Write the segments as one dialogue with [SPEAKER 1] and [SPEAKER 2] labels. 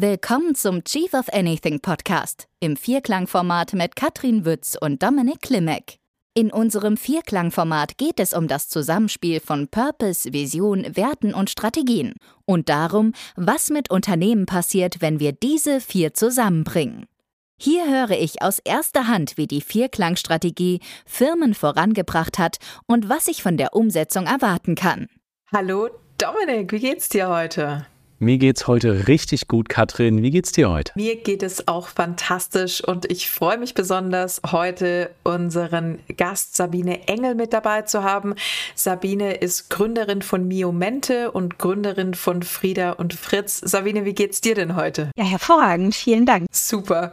[SPEAKER 1] Willkommen zum Chief of Anything Podcast im Vierklangformat mit Katrin Wütz und Dominik Klimek. In unserem Vierklangformat geht es um das Zusammenspiel von Purpose, Vision, Werten und Strategien und darum, was mit Unternehmen passiert, wenn wir diese vier zusammenbringen. Hier höre ich aus erster Hand, wie die Vierklangstrategie Firmen vorangebracht hat und was ich von der Umsetzung erwarten kann.
[SPEAKER 2] Hallo Dominik, wie geht's dir heute?
[SPEAKER 3] Mir geht's heute richtig gut, Katrin. Wie geht's dir heute?
[SPEAKER 2] Mir geht es auch fantastisch und ich freue mich besonders, heute unseren Gast Sabine Engel mit dabei zu haben. Sabine ist Gründerin von Miomente und Gründerin von Frieda und Fritz. Sabine, wie geht's dir denn heute?
[SPEAKER 4] Ja, hervorragend. Vielen Dank.
[SPEAKER 2] Super.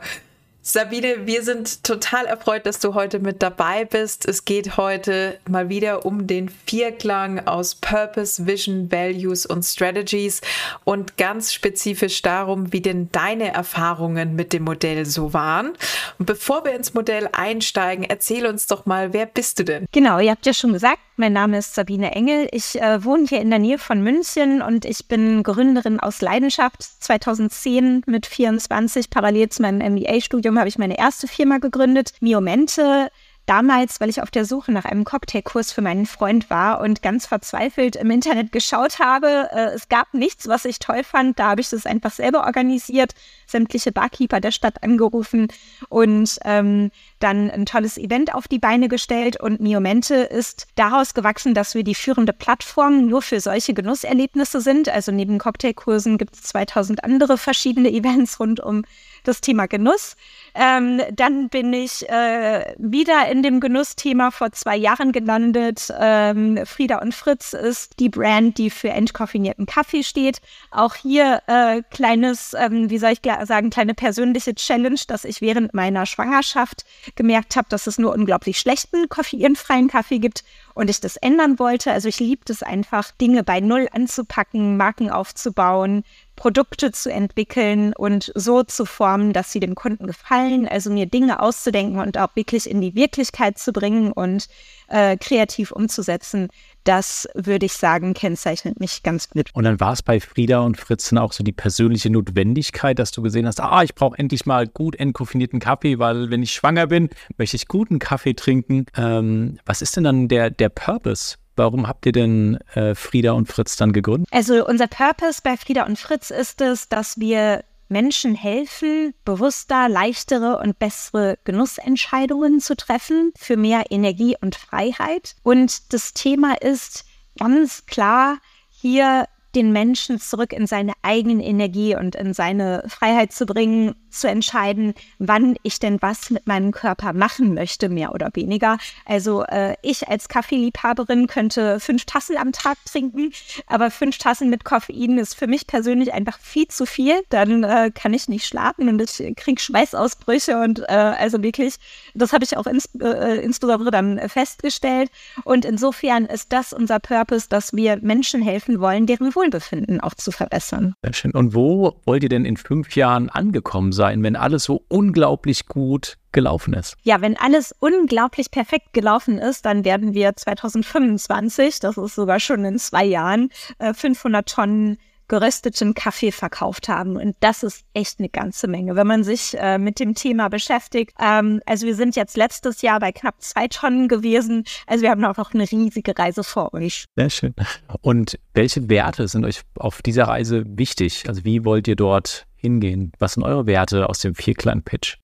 [SPEAKER 2] Sabine, wir sind total erfreut, dass du heute mit dabei bist. Es geht heute mal wieder um den Vierklang aus Purpose, Vision, Values und Strategies und ganz spezifisch darum, wie denn deine Erfahrungen mit dem Modell so waren. Und bevor wir ins Modell einsteigen, erzähl uns doch mal, wer bist du denn?
[SPEAKER 4] Genau, ihr habt ja schon gesagt, mein Name ist Sabine Engel. Ich äh, wohne hier in der Nähe von München und ich bin Gründerin aus Leidenschaft. 2010 mit 24 parallel zu meinem MBA-Studium habe ich meine erste Firma gegründet, Miomente damals, weil ich auf der Suche nach einem Cocktailkurs für meinen Freund war und ganz verzweifelt im Internet geschaut habe. Äh, es gab nichts, was ich toll fand. Da habe ich das einfach selber organisiert, sämtliche Barkeeper der Stadt angerufen und ähm, dann ein tolles Event auf die Beine gestellt. Und Miomente ist daraus gewachsen, dass wir die führende Plattform nur für solche Genusserlebnisse sind. Also neben Cocktailkursen gibt es 2000 andere verschiedene Events rund um das Thema Genuss. Ähm, dann bin ich äh, wieder in dem Genussthema vor zwei Jahren gelandet. Ähm, Frieda und Fritz ist die Brand, die für entkoffinierten Kaffee steht. Auch hier äh, kleines, ähm, wie soll ich sagen, kleine persönliche Challenge, dass ich während meiner Schwangerschaft gemerkt habe, dass es nur unglaublich schlechten koffeinfreien Kaffee gibt und ich das ändern wollte. Also ich liebte es einfach, Dinge bei Null anzupacken, Marken aufzubauen, Produkte zu entwickeln und so zu formen, dass sie dem Kunden gefallen. Also mir Dinge auszudenken und auch wirklich in die Wirklichkeit zu bringen und äh, kreativ umzusetzen. Das würde ich sagen, kennzeichnet mich ganz gut.
[SPEAKER 3] Und dann war es bei Frieda und Fritzen auch so die persönliche Notwendigkeit, dass du gesehen hast, ah, ich brauche endlich mal gut entkoffinierten Kaffee, weil wenn ich schwanger bin, möchte ich guten Kaffee trinken. Ähm, was ist denn dann der, der Purpose Warum habt ihr denn äh, Frieda und Fritz dann gegründet?
[SPEAKER 4] Also unser Purpose bei Frieda und Fritz ist es, dass wir Menschen helfen, bewusster, leichtere und bessere Genussentscheidungen zu treffen für mehr Energie und Freiheit. Und das Thema ist ganz klar, hier den Menschen zurück in seine eigene Energie und in seine Freiheit zu bringen, zu entscheiden, wann ich denn was mit meinem Körper machen möchte, mehr oder weniger. Also äh, ich als Kaffeeliebhaberin könnte fünf Tassen am Tag trinken, aber fünf Tassen mit Koffein ist für mich persönlich einfach viel zu viel. Dann äh, kann ich nicht schlafen und ich kriege Schweißausbrüche und äh, also wirklich, das habe ich auch ins, äh, insbesondere dann festgestellt. Und insofern ist das unser Purpose, dass wir Menschen helfen wollen, deren Wohlbefinden auch zu verbessern.
[SPEAKER 3] Sehr schön. Und wo wollt ihr denn in fünf Jahren angekommen sein? wenn alles so unglaublich gut gelaufen ist?
[SPEAKER 4] Ja, wenn alles unglaublich perfekt gelaufen ist, dann werden wir 2025, das ist sogar schon in zwei Jahren, 500 äh, Tonnen gerösteten Kaffee verkauft haben. Und das ist echt eine ganze Menge, wenn man sich äh, mit dem Thema beschäftigt. Ähm, also wir sind jetzt letztes Jahr bei knapp zwei Tonnen gewesen. Also wir haben auch noch eine riesige Reise vor euch.
[SPEAKER 3] Sehr schön. Und welche Werte sind euch auf dieser Reise wichtig? Also wie wollt ihr dort hingehen? Was sind eure Werte aus dem Vierklang-Pitch?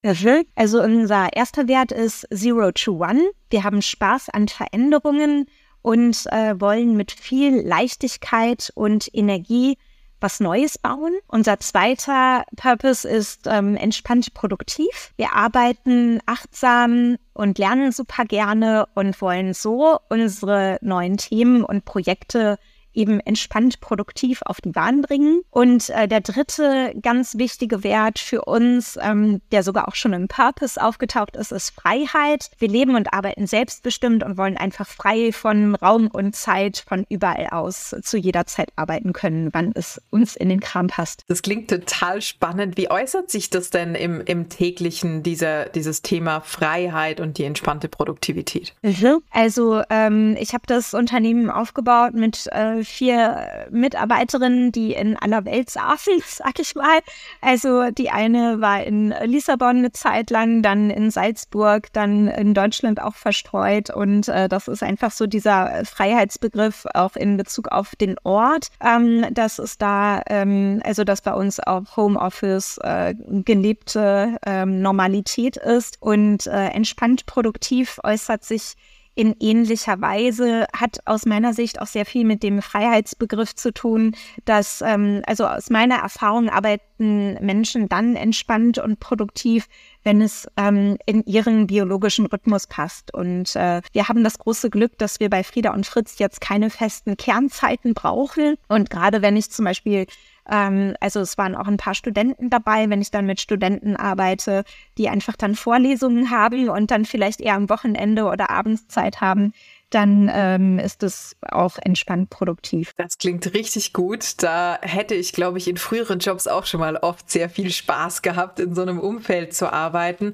[SPEAKER 4] Also unser erster Wert ist Zero to One. Wir haben Spaß an Veränderungen und äh, wollen mit viel Leichtigkeit und Energie was Neues bauen. Unser zweiter Purpose ist ähm, entspannt produktiv. Wir arbeiten achtsam und lernen super gerne und wollen so unsere neuen Themen und Projekte eben entspannt produktiv auf die Bahn bringen. Und äh, der dritte ganz wichtige Wert für uns, ähm, der sogar auch schon im Purpose aufgetaucht ist, ist Freiheit. Wir leben und arbeiten selbstbestimmt und wollen einfach frei von Raum und Zeit von überall aus zu jeder Zeit arbeiten können, wann es uns in den Kram passt.
[SPEAKER 2] Das klingt total spannend. Wie äußert sich das denn im, im täglichen, dieser, dieses Thema Freiheit und die entspannte Produktivität?
[SPEAKER 4] Mhm. Also ähm, ich habe das Unternehmen aufgebaut mit äh, äh, vier Mitarbeiterinnen, die in aller Welt saßen, sag ich mal. Also die eine war in Lissabon eine Zeit lang, dann in Salzburg, dann in Deutschland auch verstreut. Und äh, das ist einfach so dieser Freiheitsbegriff auch in Bezug auf den Ort, ähm, dass es da, ähm, also dass bei uns auch Homeoffice äh, gelebte ähm, Normalität ist und äh, entspannt produktiv äußert sich in ähnlicher Weise, hat aus meiner Sicht auch sehr viel mit dem Freiheitsbegriff zu tun, dass, ähm, also aus meiner Erfahrung arbeiten Menschen dann entspannt und produktiv, wenn es ähm, in ihren biologischen Rhythmus passt. Und äh, wir haben das große Glück, dass wir bei Frieda und Fritz jetzt keine festen Kernzeiten brauchen. Und gerade wenn ich zum Beispiel ähm, also es waren auch ein paar Studenten dabei, wenn ich dann mit Studenten arbeite, die einfach dann Vorlesungen haben und dann vielleicht eher am Wochenende oder abends Zeit haben, dann ähm, ist es auch entspannt produktiv.
[SPEAKER 2] Das klingt richtig gut. Da hätte ich, glaube ich, in früheren Jobs auch schon mal oft sehr viel Spaß gehabt, in so einem Umfeld zu arbeiten.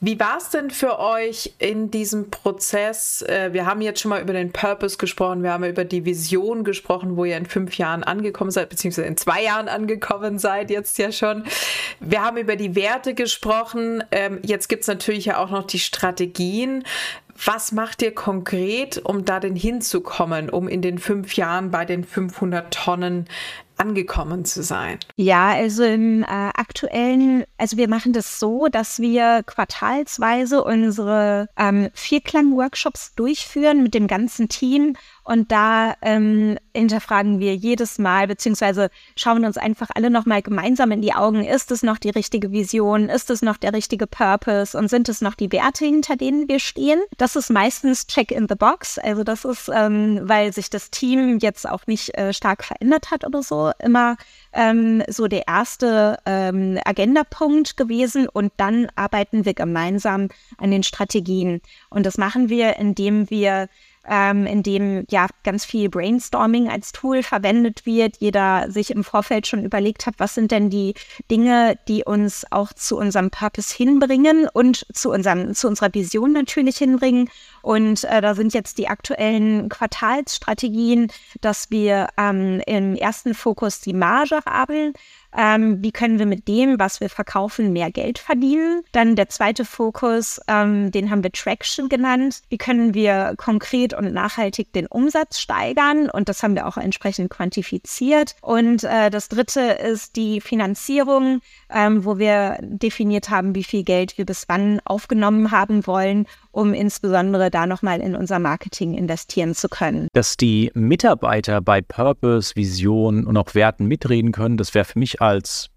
[SPEAKER 2] Wie war es denn für euch in diesem Prozess? Äh, wir haben jetzt schon mal über den Purpose gesprochen, wir haben über die Vision gesprochen, wo ihr in fünf Jahren angekommen seid, beziehungsweise in zwei Jahren angekommen seid, jetzt ja schon. Wir haben über die Werte gesprochen. Ähm, jetzt gibt es natürlich ja auch noch die Strategien. Was macht ihr konkret, um da denn hinzukommen, um in den fünf Jahren bei den 500 Tonnen angekommen zu sein?
[SPEAKER 4] Ja, also im äh, aktuellen, also wir machen das so, dass wir quartalsweise unsere ähm, Vierklang-Workshops durchführen mit dem ganzen Team und da ähm, hinterfragen wir jedes Mal, beziehungsweise schauen uns einfach alle nochmal gemeinsam in die Augen. Ist es noch die richtige Vision? Ist es noch der richtige Purpose? Und sind es noch die Werte, hinter denen wir stehen? Das ist meistens Check in the Box. Also das ist, ähm, weil sich das Team jetzt auch nicht äh, stark verändert hat oder so, immer ähm, so der erste ähm, Agendapunkt gewesen. Und dann arbeiten wir gemeinsam an den Strategien. Und das machen wir, indem wir ähm, in dem ja ganz viel Brainstorming als Tool verwendet wird. Jeder sich im Vorfeld schon überlegt hat, was sind denn die Dinge, die uns auch zu unserem Purpose hinbringen und zu, unserem, zu unserer Vision natürlich hinbringen. Und äh, da sind jetzt die aktuellen Quartalsstrategien, dass wir ähm, im ersten Fokus die Marge haben. Ähm, wie können wir mit dem, was wir verkaufen, mehr Geld verdienen? Dann der zweite Fokus, ähm, den haben wir Traction genannt. Wie können wir konkret und nachhaltig den Umsatz steigern? Und das haben wir auch entsprechend quantifiziert. Und äh, das dritte ist die Finanzierung, ähm, wo wir definiert haben, wie viel Geld wir bis wann aufgenommen haben wollen um insbesondere da nochmal in unser Marketing investieren zu können.
[SPEAKER 3] Dass die Mitarbeiter bei Purpose, Vision und auch Werten mitreden können, das wäre für mich als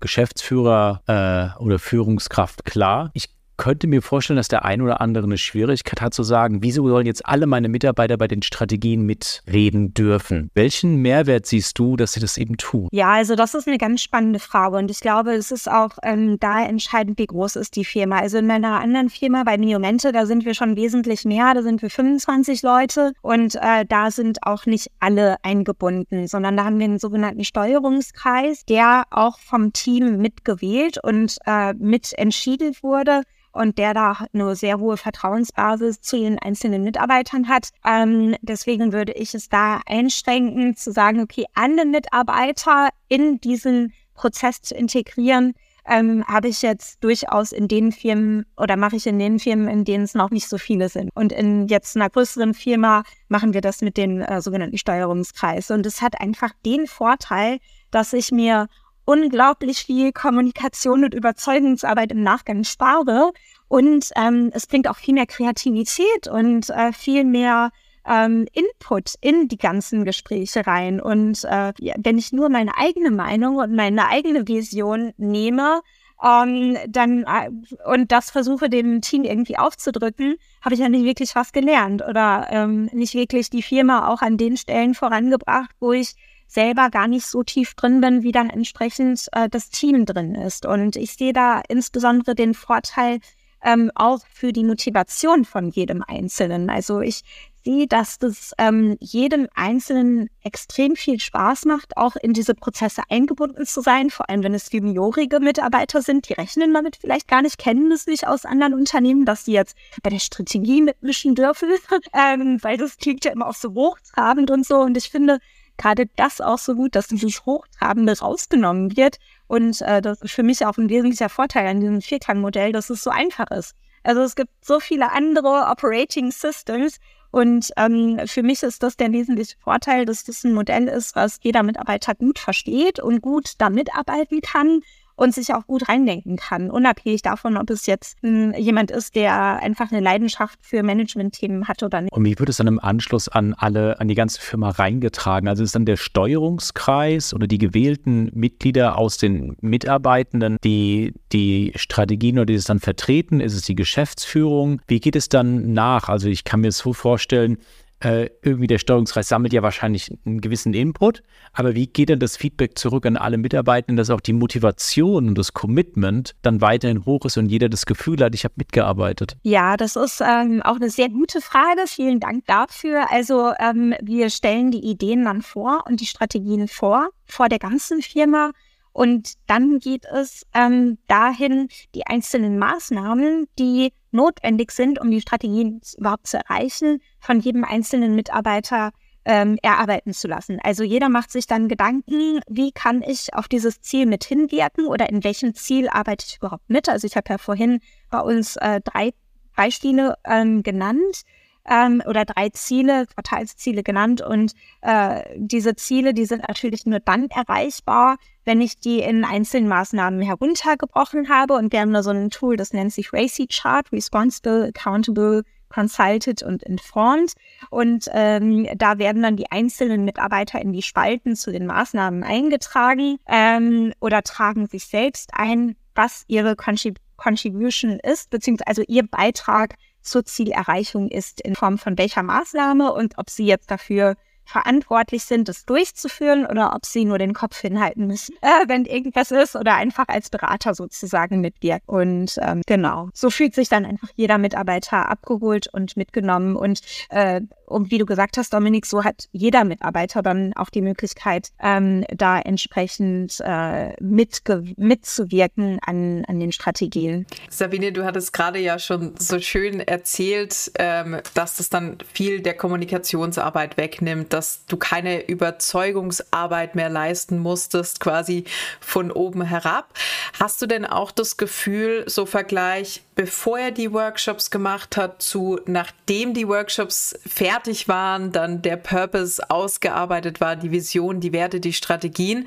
[SPEAKER 3] Geschäftsführer äh, oder Führungskraft klar. Ich könnte mir vorstellen, dass der ein oder andere eine Schwierigkeit hat zu sagen, wieso sollen jetzt alle meine Mitarbeiter bei den Strategien mitreden dürfen? Welchen Mehrwert siehst du, dass sie das eben tun?
[SPEAKER 4] Ja, also das ist eine ganz spannende Frage und ich glaube, es ist auch ähm, da entscheidend, wie groß ist die Firma. Also in meiner anderen Firma bei Niomente, da sind wir schon wesentlich mehr, da sind wir 25 Leute und äh, da sind auch nicht alle eingebunden, sondern da haben wir einen sogenannten Steuerungskreis, der auch vom Team mitgewählt und äh, mit entschieden wurde und der da eine sehr hohe Vertrauensbasis zu den einzelnen Mitarbeitern hat. Ähm, deswegen würde ich es da einschränken, zu sagen, okay, alle Mitarbeiter in diesen Prozess zu integrieren, ähm, habe ich jetzt durchaus in den Firmen oder mache ich in den Firmen, in denen es noch nicht so viele sind. Und in jetzt einer größeren Firma machen wir das mit den äh, sogenannten Steuerungskreis. Und es hat einfach den Vorteil, dass ich mir unglaublich viel Kommunikation und Überzeugungsarbeit im Nachgang spare. Und ähm, es bringt auch viel mehr Kreativität und äh, viel mehr ähm, Input in die ganzen Gespräche rein. Und äh, wenn ich nur meine eigene Meinung und meine eigene Vision nehme, ähm, dann äh, und das versuche dem Team irgendwie aufzudrücken, habe ich ja nicht wirklich was gelernt oder ähm, nicht wirklich die Firma auch an den Stellen vorangebracht, wo ich selber gar nicht so tief drin bin, wie dann entsprechend äh, das Team drin ist. Und ich sehe da insbesondere den Vorteil, ähm, auch für die Motivation von jedem Einzelnen. Also ich sehe, dass das ähm, jedem Einzelnen extrem viel Spaß macht, auch in diese Prozesse eingebunden zu sein, vor allem wenn es juniorige Mitarbeiter sind, die rechnen damit vielleicht gar nicht, kennen es nicht aus anderen Unternehmen, dass sie jetzt bei der Strategie mitmischen dürfen, ähm, weil das klingt ja immer auch so hochtrabend und so. Und ich finde gerade das auch so gut, dass dieses Hochtrabende rausgenommen wird. Und äh, das ist für mich auch ein wesentlicher Vorteil an diesem Vierklang-Modell, dass es so einfach ist. Also es gibt so viele andere Operating Systems, und ähm, für mich ist das der wesentliche Vorteil, dass das ein Modell ist, was jeder Mitarbeiter gut versteht und gut da mitarbeiten kann und sich auch gut reindenken kann, unabhängig davon, ob es jetzt hm, jemand ist, der einfach eine Leidenschaft für Management-Themen hat oder nicht.
[SPEAKER 3] Und wie wird es dann im Anschluss an alle, an die ganze Firma reingetragen? Also ist dann der Steuerungskreis oder die gewählten Mitglieder aus den Mitarbeitenden, die die Strategien oder die es dann vertreten? Ist es die Geschäftsführung? Wie geht es dann nach? Also ich kann mir so vorstellen, äh, irgendwie der Steuerungskreis sammelt ja wahrscheinlich einen gewissen Input, aber wie geht denn das Feedback zurück an alle Mitarbeitenden, dass auch die Motivation und das Commitment dann weiterhin hoch ist und jeder das Gefühl hat, ich habe mitgearbeitet?
[SPEAKER 4] Ja, das ist ähm, auch eine sehr gute Frage. Vielen Dank dafür. Also ähm, wir stellen die Ideen dann vor und die Strategien vor, vor der ganzen Firma. Und dann geht es ähm, dahin, die einzelnen Maßnahmen, die notwendig sind, um die Strategien überhaupt zu erreichen, von jedem einzelnen Mitarbeiter ähm, erarbeiten zu lassen. Also jeder macht sich dann Gedanken, wie kann ich auf dieses Ziel mit hinwirken oder in welchem Ziel arbeite ich überhaupt mit. Also ich habe ja vorhin bei uns äh, drei Beispiele ähm, genannt ähm, oder drei Ziele, Quartalsziele genannt. Und äh, diese Ziele, die sind natürlich nur dann erreichbar, wenn ich die in einzelnen Maßnahmen heruntergebrochen habe. Und wir haben da so ein Tool, das nennt sich RACI Chart, Responsible, Accountable, Consulted und Informed. Und ähm, da werden dann die einzelnen Mitarbeiter in die Spalten zu den Maßnahmen eingetragen ähm, oder tragen sich selbst ein, was ihre Contrib Contribution ist, beziehungsweise also ihr Beitrag zur Zielerreichung ist in Form von welcher Maßnahme und ob sie jetzt dafür verantwortlich sind, das durchzuführen oder ob sie nur den Kopf hinhalten müssen, äh, wenn irgendwas ist oder einfach als Berater sozusagen mitwirken. Und ähm, genau, so fühlt sich dann einfach jeder Mitarbeiter abgeholt und mitgenommen. Und, äh, und wie du gesagt hast, Dominik, so hat jeder Mitarbeiter dann auch die Möglichkeit, ähm, da entsprechend äh, mitzuwirken an, an den Strategien.
[SPEAKER 2] Sabine, du hattest gerade ja schon so schön erzählt, ähm, dass das dann viel der Kommunikationsarbeit wegnimmt, dass du keine Überzeugungsarbeit mehr leisten musstest, quasi von oben herab. Hast du denn auch das Gefühl, so Vergleich, bevor er die Workshops gemacht hat, zu nachdem die Workshops fertig waren, dann der Purpose ausgearbeitet war, die Vision, die Werte, die Strategien,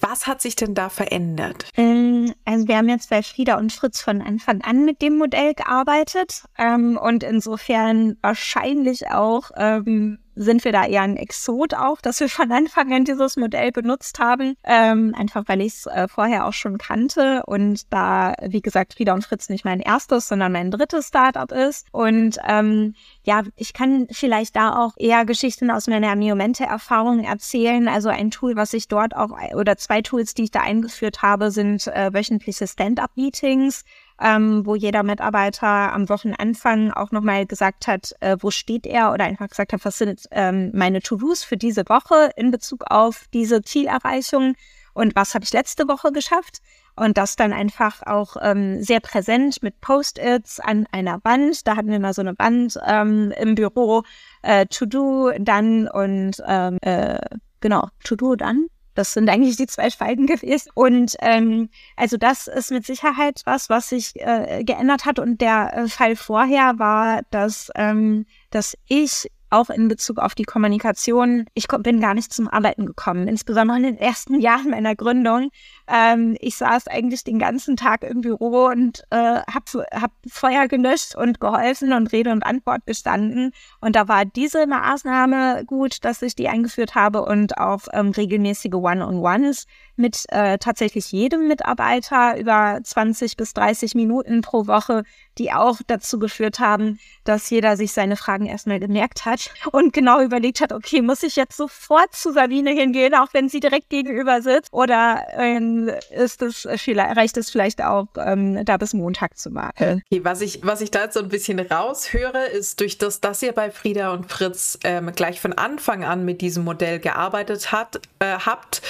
[SPEAKER 2] was hat sich denn da verändert?
[SPEAKER 4] Ähm, also wir haben jetzt bei Frieda und Fritz von Anfang an mit dem Modell gearbeitet ähm, und insofern wahrscheinlich auch ähm, sind wir da eher ein Exot auch, dass wir von Anfang an dieses Modell benutzt haben. Ähm, einfach weil ich es äh, vorher auch schon kannte und da, wie gesagt, Frieda und Fritz nicht mein erstes, sondern mein drittes Startup ist. Und ähm, ja, ich kann vielleicht da auch eher Geschichten aus meiner Miomente-Erfahrung erzählen. Also ein Tool, was ich dort auch, oder zwei Tools, die ich da eingeführt habe, sind äh, wöchentliche Stand-up-Meetings ähm, wo jeder Mitarbeiter am Wochenanfang auch nochmal gesagt hat, äh, wo steht er oder einfach gesagt hat, was sind ähm, meine To-Dos für diese Woche in Bezug auf diese Zielerreichung und was habe ich letzte Woche geschafft. Und das dann einfach auch ähm, sehr präsent mit Post-its an einer Wand. Da hatten wir mal so eine Wand ähm, im Büro, äh, To-Do dann und ähm, äh, genau, To-Do dann das sind eigentlich die zwei Spalten gewesen. Und ähm, also das ist mit Sicherheit was, was sich äh, geändert hat. Und der äh, Fall vorher war, dass, ähm, dass ich auch in Bezug auf die Kommunikation, ich bin gar nicht zum Arbeiten gekommen, insbesondere in den ersten Jahren meiner Gründung. Ähm, ich saß eigentlich den ganzen Tag im Büro und äh, habe hab Feuer gelöscht und geholfen und Rede und Antwort gestanden. Und da war diese Maßnahme gut, dass ich die eingeführt habe und auch ähm, regelmäßige One-on-Ones mit äh, tatsächlich jedem Mitarbeiter über 20 bis 30 Minuten pro Woche, die auch dazu geführt haben, dass jeder sich seine Fragen erstmal gemerkt hat und genau überlegt hat, okay, muss ich jetzt sofort zu Sabine hingehen, auch wenn sie direkt gegenüber sitzt? Oder ähm, ist es vielleicht, reicht es vielleicht auch, ähm, da bis Montag zu warten?
[SPEAKER 2] Okay, was ich, was ich da jetzt so ein bisschen raushöre, ist durch das, dass ihr bei Frieda und Fritz ähm, gleich von Anfang an mit diesem Modell gearbeitet hat, äh, habt,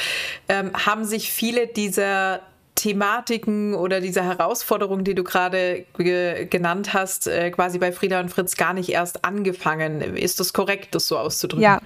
[SPEAKER 2] ähm, haben sich viele dieser Thematiken oder diese Herausforderungen, die du gerade ge genannt hast, äh, quasi bei Frieda und Fritz gar nicht erst angefangen. Ist das korrekt, das so auszudrücken?
[SPEAKER 4] Ja,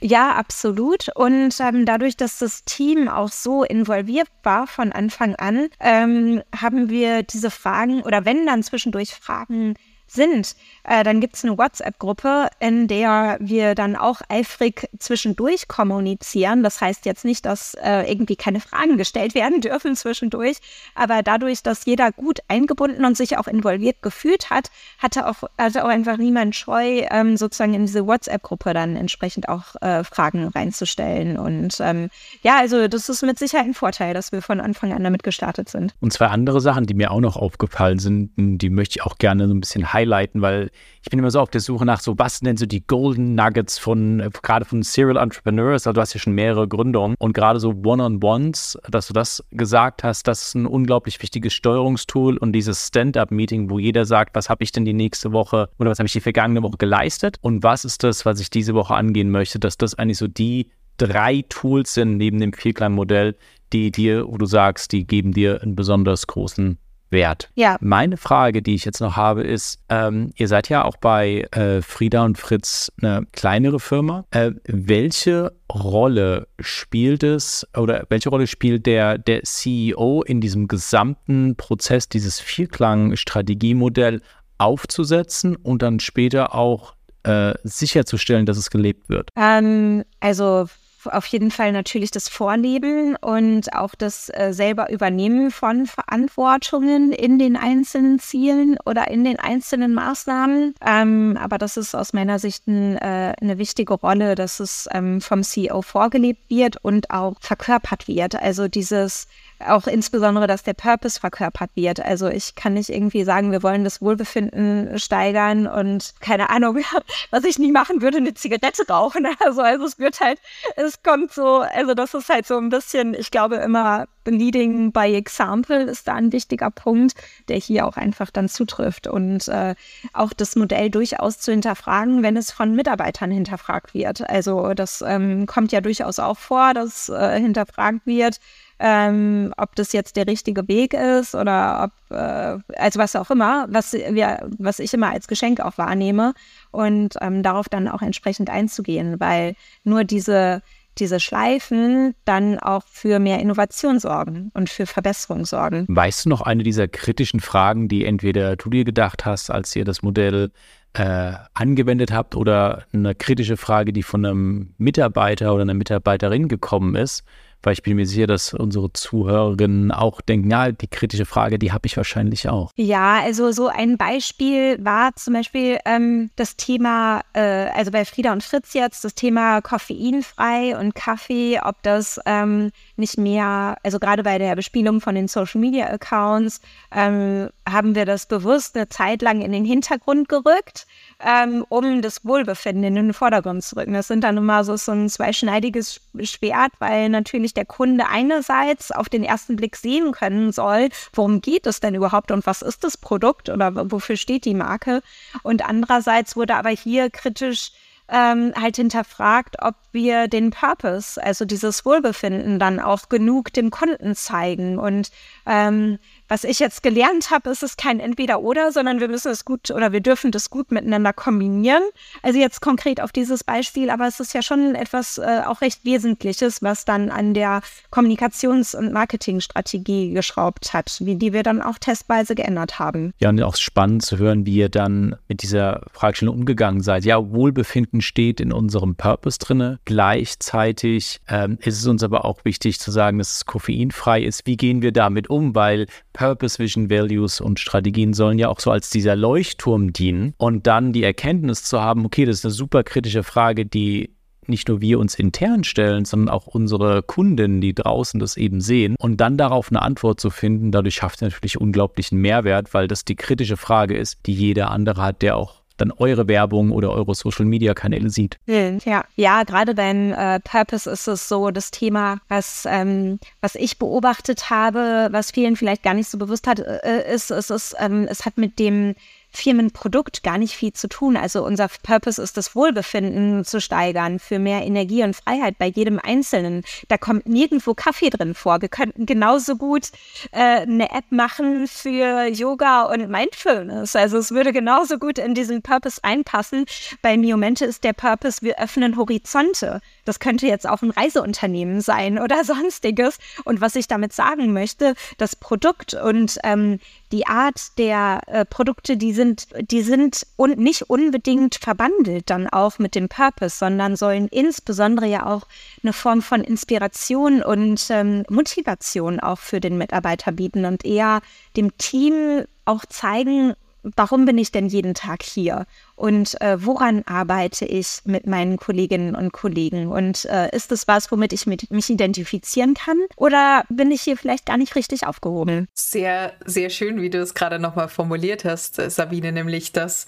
[SPEAKER 4] ja, absolut. Und ähm, dadurch, dass das Team auch so involviert war von Anfang an, ähm, haben wir diese Fragen oder wenn dann zwischendurch Fragen sind, äh, dann gibt es eine WhatsApp-Gruppe, in der wir dann auch eifrig zwischendurch kommunizieren. Das heißt jetzt nicht, dass äh, irgendwie keine Fragen gestellt werden dürfen zwischendurch, aber dadurch, dass jeder gut eingebunden und sich auch involviert gefühlt hat, hatte auch, hatte auch einfach niemand Scheu, ähm, sozusagen in diese WhatsApp-Gruppe dann entsprechend auch äh, Fragen reinzustellen. Und ähm, ja, also das ist mit Sicherheit ein Vorteil, dass wir von Anfang an damit gestartet sind.
[SPEAKER 3] Und zwei andere Sachen, die mir auch noch aufgefallen sind, die möchte ich auch gerne so ein bisschen highlighten, weil ich bin immer so auf der Suche nach so, was sind denn so die Golden Nuggets von, äh, gerade von Serial Entrepreneurs, also du hast ja schon mehrere Gründungen und gerade so One-on-Ones, dass du das gesagt hast, das ist ein unglaublich wichtiges Steuerungstool und dieses Stand-up-Meeting, wo jeder sagt, was habe ich denn die nächste Woche oder was habe ich die vergangene Woche geleistet und was ist das, was ich diese Woche angehen möchte, dass das eigentlich so die drei Tools sind neben dem Vielklein-Modell, die dir, wo du sagst, die geben dir einen besonders großen wert.
[SPEAKER 4] Ja.
[SPEAKER 3] Meine Frage, die ich jetzt noch habe, ist, ähm, ihr seid ja auch bei äh, Frieda und Fritz eine kleinere Firma. Äh, welche Rolle spielt es oder welche Rolle spielt der, der CEO in diesem gesamten Prozess, dieses Vierklang-Strategiemodell aufzusetzen und dann später auch äh, sicherzustellen, dass es gelebt wird?
[SPEAKER 4] Ähm, also auf jeden Fall natürlich das Vorleben und auch das äh, selber Übernehmen von Verantwortungen in den einzelnen Zielen oder in den einzelnen Maßnahmen. Ähm, aber das ist aus meiner Sicht ein, äh, eine wichtige Rolle, dass es ähm, vom CEO vorgelebt wird und auch verkörpert wird. Also dieses auch insbesondere, dass der Purpose verkörpert wird. Also ich kann nicht irgendwie sagen, wir wollen das Wohlbefinden steigern und keine Ahnung, was ich nie machen würde, eine Zigarette rauchen. Also, also es wird halt, es kommt so, also das ist halt so ein bisschen, ich glaube immer, Leading by Example ist da ein wichtiger Punkt, der hier auch einfach dann zutrifft und äh, auch das Modell durchaus zu hinterfragen, wenn es von Mitarbeitern hinterfragt wird. Also das ähm, kommt ja durchaus auch vor, dass äh, hinterfragt wird, ähm, ob das jetzt der richtige Weg ist oder ob, äh, also was auch immer, was, wir, was ich immer als Geschenk auch wahrnehme und ähm, darauf dann auch entsprechend einzugehen, weil nur diese, diese Schleifen dann auch für mehr Innovation sorgen und für Verbesserung sorgen.
[SPEAKER 3] Weißt du noch eine dieser kritischen Fragen, die entweder du dir gedacht hast, als ihr das Modell äh, angewendet habt oder eine kritische Frage, die von einem Mitarbeiter oder einer Mitarbeiterin gekommen ist, weil ich bin mir sicher, dass unsere Zuhörerinnen auch denken, ja, die kritische Frage, die habe ich wahrscheinlich auch.
[SPEAKER 4] Ja, also so ein Beispiel war zum Beispiel ähm, das Thema, äh, also bei Frieda und Fritz jetzt, das Thema koffeinfrei und Kaffee, ob das ähm, nicht mehr, also gerade bei der Bespielung von den Social Media Accounts, ähm, haben wir das bewusst eine Zeit lang in den Hintergrund gerückt ähm, um das Wohlbefinden in den Vordergrund zu rücken. Das sind dann immer so, so ein zweischneidiges Schwert, weil natürlich der Kunde einerseits auf den ersten Blick sehen können soll, worum geht es denn überhaupt und was ist das Produkt oder wofür steht die Marke. Und andererseits wurde aber hier kritisch ähm, halt hinterfragt, ob wir den Purpose, also dieses Wohlbefinden, dann auch genug dem Kunden zeigen. Und ähm, was ich jetzt gelernt habe, ist es kein Entweder-Oder, sondern wir müssen es gut oder wir dürfen das gut miteinander kombinieren. Also jetzt konkret auf dieses Beispiel, aber es ist ja schon etwas äh, auch recht Wesentliches, was dann an der Kommunikations- und Marketingstrategie geschraubt hat, wie die wir dann auch testweise geändert haben.
[SPEAKER 3] Ja, und auch spannend zu hören, wie ihr dann mit dieser Fragestellung umgegangen seid. Ja, Wohlbefinden steht in unserem Purpose drinne. Gleichzeitig ähm, ist es uns aber auch wichtig zu sagen, dass es koffeinfrei ist. Wie gehen wir damit um? Weil Purpose, Vision, Values und Strategien sollen ja auch so als dieser Leuchtturm dienen. Und dann die Erkenntnis zu haben, okay, das ist eine super kritische Frage, die nicht nur wir uns intern stellen, sondern auch unsere Kunden, die draußen das eben sehen. Und dann darauf eine Antwort zu finden, dadurch schafft es natürlich unglaublichen Mehrwert, weil das die kritische Frage ist, die jeder andere hat, der auch dann eure Werbung oder eure Social-Media-Kanäle sieht.
[SPEAKER 4] Hm, ja, ja gerade beim äh, Purpose ist es so das Thema, was, ähm, was ich beobachtet habe, was vielen vielleicht gar nicht so bewusst hat, äh, ist, ist, ist ähm, es hat mit dem Firmenprodukt gar nicht viel zu tun. Also unser Purpose ist das Wohlbefinden zu steigern, für mehr Energie und Freiheit bei jedem Einzelnen. Da kommt nirgendwo Kaffee drin vor. Wir könnten genauso gut äh, eine App machen für Yoga und Mindfulness. Also es würde genauso gut in diesen Purpose einpassen. Bei Miomente ist der Purpose, wir öffnen Horizonte. Das könnte jetzt auch ein Reiseunternehmen sein oder sonstiges. Und was ich damit sagen möchte, das Produkt und ähm, die Art der äh, Produkte, die sind, die sind un nicht unbedingt verbandelt dann auch mit dem Purpose, sondern sollen insbesondere ja auch eine Form von Inspiration und ähm, Motivation auch für den Mitarbeiter bieten und eher dem Team auch zeigen, warum bin ich denn jeden Tag hier? Und äh, woran arbeite ich mit meinen Kolleginnen und Kollegen? Und äh, ist es was, womit ich mit, mich identifizieren kann? Oder bin ich hier vielleicht gar nicht richtig aufgehoben?
[SPEAKER 2] Sehr, sehr schön, wie du es gerade nochmal formuliert hast, Sabine, nämlich, dass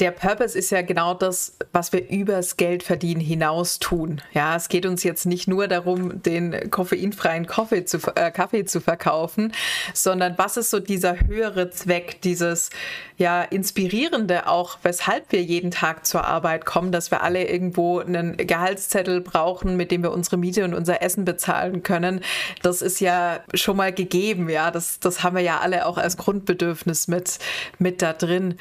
[SPEAKER 2] der Purpose ist ja genau das, was wir übers Geld verdienen hinaus tun. Ja, es geht uns jetzt nicht nur darum, den koffeinfreien Kaffee zu, äh, Kaffee zu verkaufen, sondern was ist so dieser höhere Zweck, dieses ja inspirierende auch, weshalb wir jeden Tag zur Arbeit kommen, dass wir alle irgendwo einen Gehaltszettel brauchen, mit dem wir unsere Miete und unser Essen bezahlen können. Das ist ja schon mal gegeben, ja. Das, das haben wir ja alle auch als Grundbedürfnis mit, mit da drin.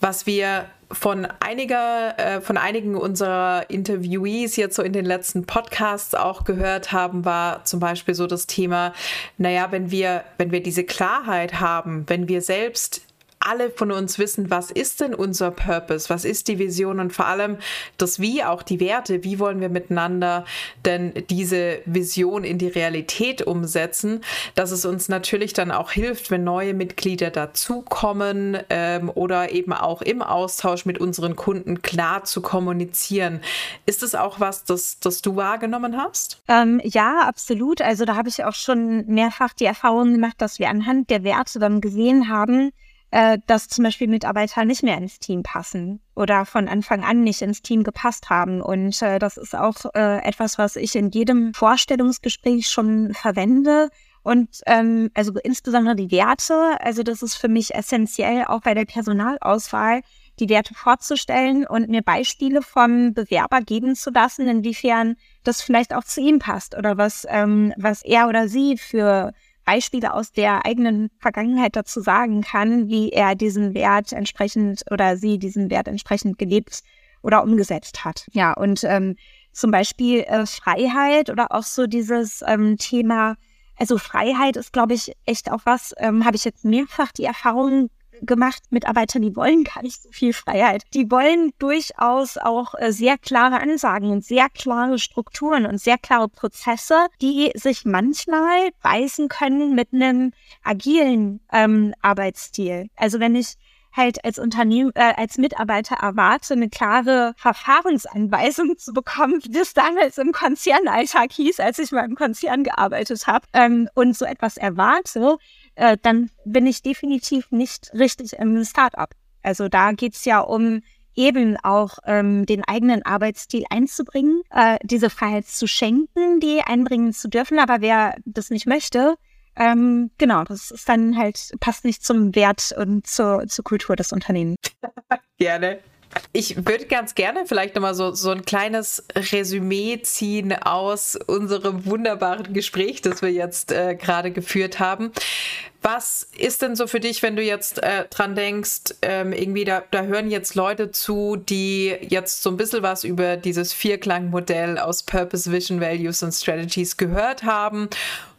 [SPEAKER 2] Was wir von einiger, äh, von einigen unserer Interviewees jetzt so in den letzten Podcasts auch gehört haben, war zum Beispiel so das Thema, naja, wenn wir, wenn wir diese Klarheit haben, wenn wir selbst alle von uns wissen, was ist denn unser Purpose, was ist die Vision und vor allem das Wie, auch die Werte, wie wollen wir miteinander denn diese Vision in die Realität umsetzen, dass es uns natürlich dann auch hilft, wenn neue Mitglieder dazukommen ähm, oder eben auch im Austausch mit unseren Kunden klar zu kommunizieren. Ist es auch was, das, das du wahrgenommen hast?
[SPEAKER 4] Ähm, ja, absolut. Also da habe ich auch schon mehrfach die Erfahrung gemacht, dass wir anhand der Werte dann gesehen haben, äh, dass zum Beispiel Mitarbeiter nicht mehr ins Team passen oder von Anfang an nicht ins Team gepasst haben. Und äh, das ist auch äh, etwas, was ich in jedem Vorstellungsgespräch schon verwende. Und ähm, also insbesondere die Werte, also das ist für mich essentiell auch bei der Personalauswahl, die Werte vorzustellen und mir Beispiele vom Bewerber geben zu lassen, inwiefern das vielleicht auch zu ihm passt oder was, ähm, was er oder sie für Beispiele aus der eigenen Vergangenheit dazu sagen kann, wie er diesen Wert entsprechend oder sie diesen Wert entsprechend gelebt oder umgesetzt hat. Ja, und ähm, zum Beispiel äh, Freiheit oder auch so dieses ähm, Thema, also Freiheit ist, glaube ich, echt auch was, ähm, habe ich jetzt mehrfach die Erfahrung gemacht, Mitarbeiter, die wollen gar nicht so viel Freiheit. Die wollen durchaus auch äh, sehr klare Ansagen und sehr klare Strukturen und sehr klare Prozesse, die sich manchmal beißen können mit einem agilen ähm, Arbeitsstil. Also wenn ich halt als Unternehmen, äh, als Mitarbeiter erwarte, eine klare Verfahrensanweisung zu bekommen, wie das damals im Konzernalltag hieß, als ich mal im Konzern gearbeitet habe, ähm, und so etwas erwarte, äh, dann bin ich definitiv nicht richtig im Startup. Also da geht's ja um eben auch ähm, den eigenen Arbeitsstil einzubringen, äh, diese Freiheit zu schenken, die einbringen zu dürfen. Aber wer das nicht möchte, ähm, genau, das ist dann halt, passt nicht zum Wert und zur, zur Kultur des Unternehmens.
[SPEAKER 2] Gerne. Ich würde ganz gerne vielleicht nochmal so, so ein kleines Resümee ziehen aus unserem wunderbaren Gespräch, das wir jetzt äh, gerade geführt haben. Was ist denn so für dich, wenn du jetzt äh, dran denkst, ähm, irgendwie da, da hören jetzt Leute zu, die jetzt so ein bisschen was über dieses Vierklang-Modell aus Purpose, Vision, Values und Strategies gehört haben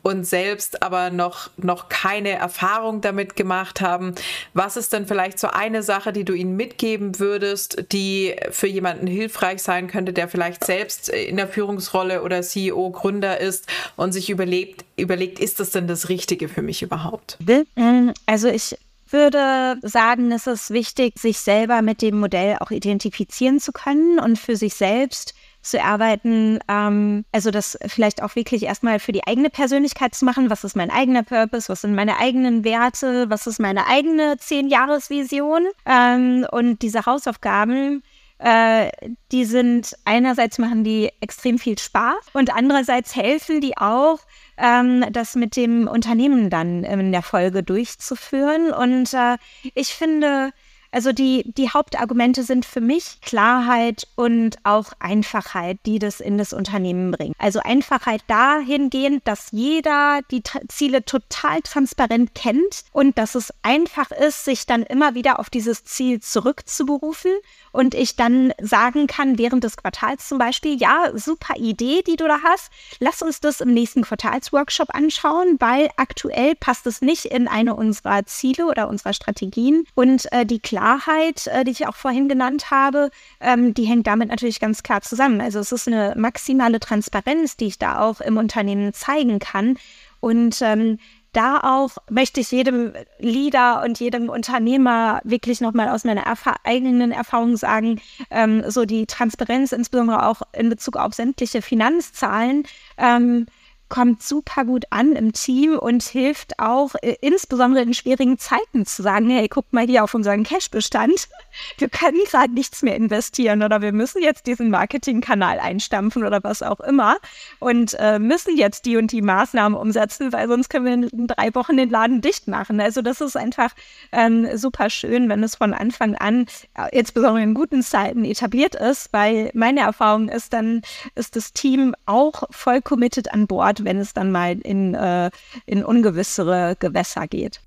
[SPEAKER 2] und selbst aber noch, noch keine Erfahrung damit gemacht haben. Was ist denn vielleicht so eine Sache, die du ihnen mitgeben würdest, die für jemanden hilfreich sein könnte, der vielleicht selbst in der Führungsrolle oder CEO, Gründer ist und sich überlegt, überlegt, ist das denn das Richtige für mich überhaupt?
[SPEAKER 4] Ähm, also ich würde sagen, es ist wichtig, sich selber mit dem Modell auch identifizieren zu können und für sich selbst zu erarbeiten, ähm, also das vielleicht auch wirklich erstmal für die eigene Persönlichkeit zu machen. Was ist mein eigener Purpose? Was sind meine eigenen Werte? Was ist meine eigene Zehn-Jahres-Vision? Ähm, und diese Hausaufgaben, äh, die sind einerseits machen die extrem viel Spaß und andererseits helfen die auch, ähm, das mit dem Unternehmen dann in der Folge durchzuführen. Und äh, ich finde, also die, die Hauptargumente sind für mich Klarheit und auch Einfachheit, die das in das Unternehmen bringt. Also Einfachheit dahingehend, dass jeder die Ziele total transparent kennt und dass es einfach ist, sich dann immer wieder auf dieses Ziel zurückzuberufen und ich dann sagen kann, während des Quartals zum Beispiel, ja, super Idee, die du da hast, lass uns das im nächsten Quartalsworkshop anschauen, weil aktuell passt es nicht in eine unserer Ziele oder unserer Strategien und äh, die Klarheit äh, die ich auch vorhin genannt habe, ähm, die hängt damit natürlich ganz klar zusammen. Also es ist eine maximale Transparenz, die ich da auch im Unternehmen zeigen kann. Und ähm, da auch möchte ich jedem Leader und jedem Unternehmer wirklich nochmal aus meiner Erfa eigenen Erfahrung sagen, ähm, so die Transparenz, insbesondere auch in Bezug auf sämtliche Finanzzahlen, ähm, kommt super gut an im Team und hilft auch äh, insbesondere in schwierigen Zeiten zu sagen, hey, guckt mal hier auf unseren Cashbestand. Wir können gerade nichts mehr investieren oder wir müssen jetzt diesen Marketingkanal einstampfen oder was auch immer und äh, müssen jetzt die und die Maßnahmen umsetzen, weil sonst können wir in drei Wochen den Laden dicht machen. Also das ist einfach ähm, super schön, wenn es von Anfang an, äh, insbesondere in guten Zeiten, etabliert ist, weil meine Erfahrung ist, dann ist das Team auch voll committed an Bord wenn es dann mal in, äh, in ungewissere Gewässer geht.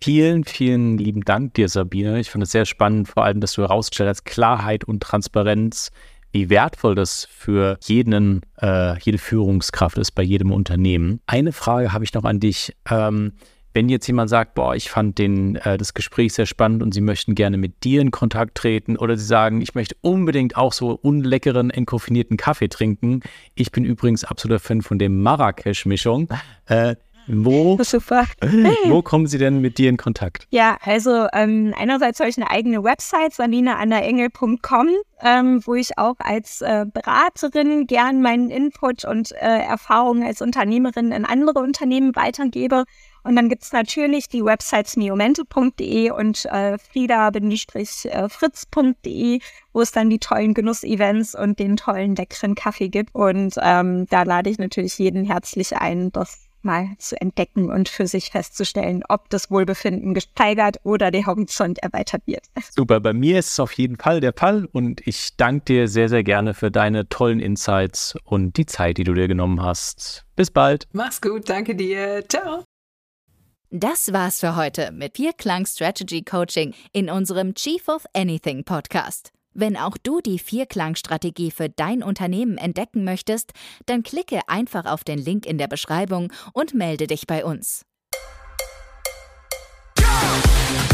[SPEAKER 3] Vielen, vielen lieben Dank dir, Sabine. Ich fand es sehr spannend, vor allem, dass du herausgestellt hast, Klarheit und Transparenz wie wertvoll das für jeden, äh, jede Führungskraft ist bei jedem Unternehmen. Eine Frage habe ich noch an dich. Ähm, wenn jetzt jemand sagt, boah, ich fand den, äh, das Gespräch sehr spannend und Sie möchten gerne mit dir in Kontakt treten oder Sie sagen, ich möchte unbedingt auch so unleckeren, entkoffinierten Kaffee trinken. Ich bin übrigens absoluter Fan von der Marrakesch-Mischung. Äh, wo, wo kommen Sie denn mit dir in Kontakt?
[SPEAKER 4] Ja, also ähm, einerseits habe ich eine eigene Website, salineannaengel.com, ähm, wo ich auch als äh, Beraterin gern meinen Input und äh, Erfahrungen als Unternehmerin in andere Unternehmen weitergebe. Und dann gibt es natürlich die Websites neomente.de und äh, frieda-fritz.de, wo es dann die tollen Genussevents und den tollen leckeren Kaffee gibt. Und ähm, da lade ich natürlich jeden herzlich ein, das mal zu entdecken und für sich festzustellen, ob das Wohlbefinden gesteigert oder der Horizont erweitert wird.
[SPEAKER 3] Super, bei mir ist es auf jeden Fall der Fall und ich danke dir sehr, sehr gerne für deine tollen Insights und die Zeit, die du dir genommen hast. Bis bald.
[SPEAKER 2] Mach's gut, danke dir. Ciao.
[SPEAKER 1] Das war's für heute mit Vierklang Strategy Coaching in unserem Chief of Anything Podcast. Wenn auch du die Vierklang-Strategie für dein Unternehmen entdecken möchtest, dann klicke einfach auf den Link in der Beschreibung und melde dich bei uns. Go!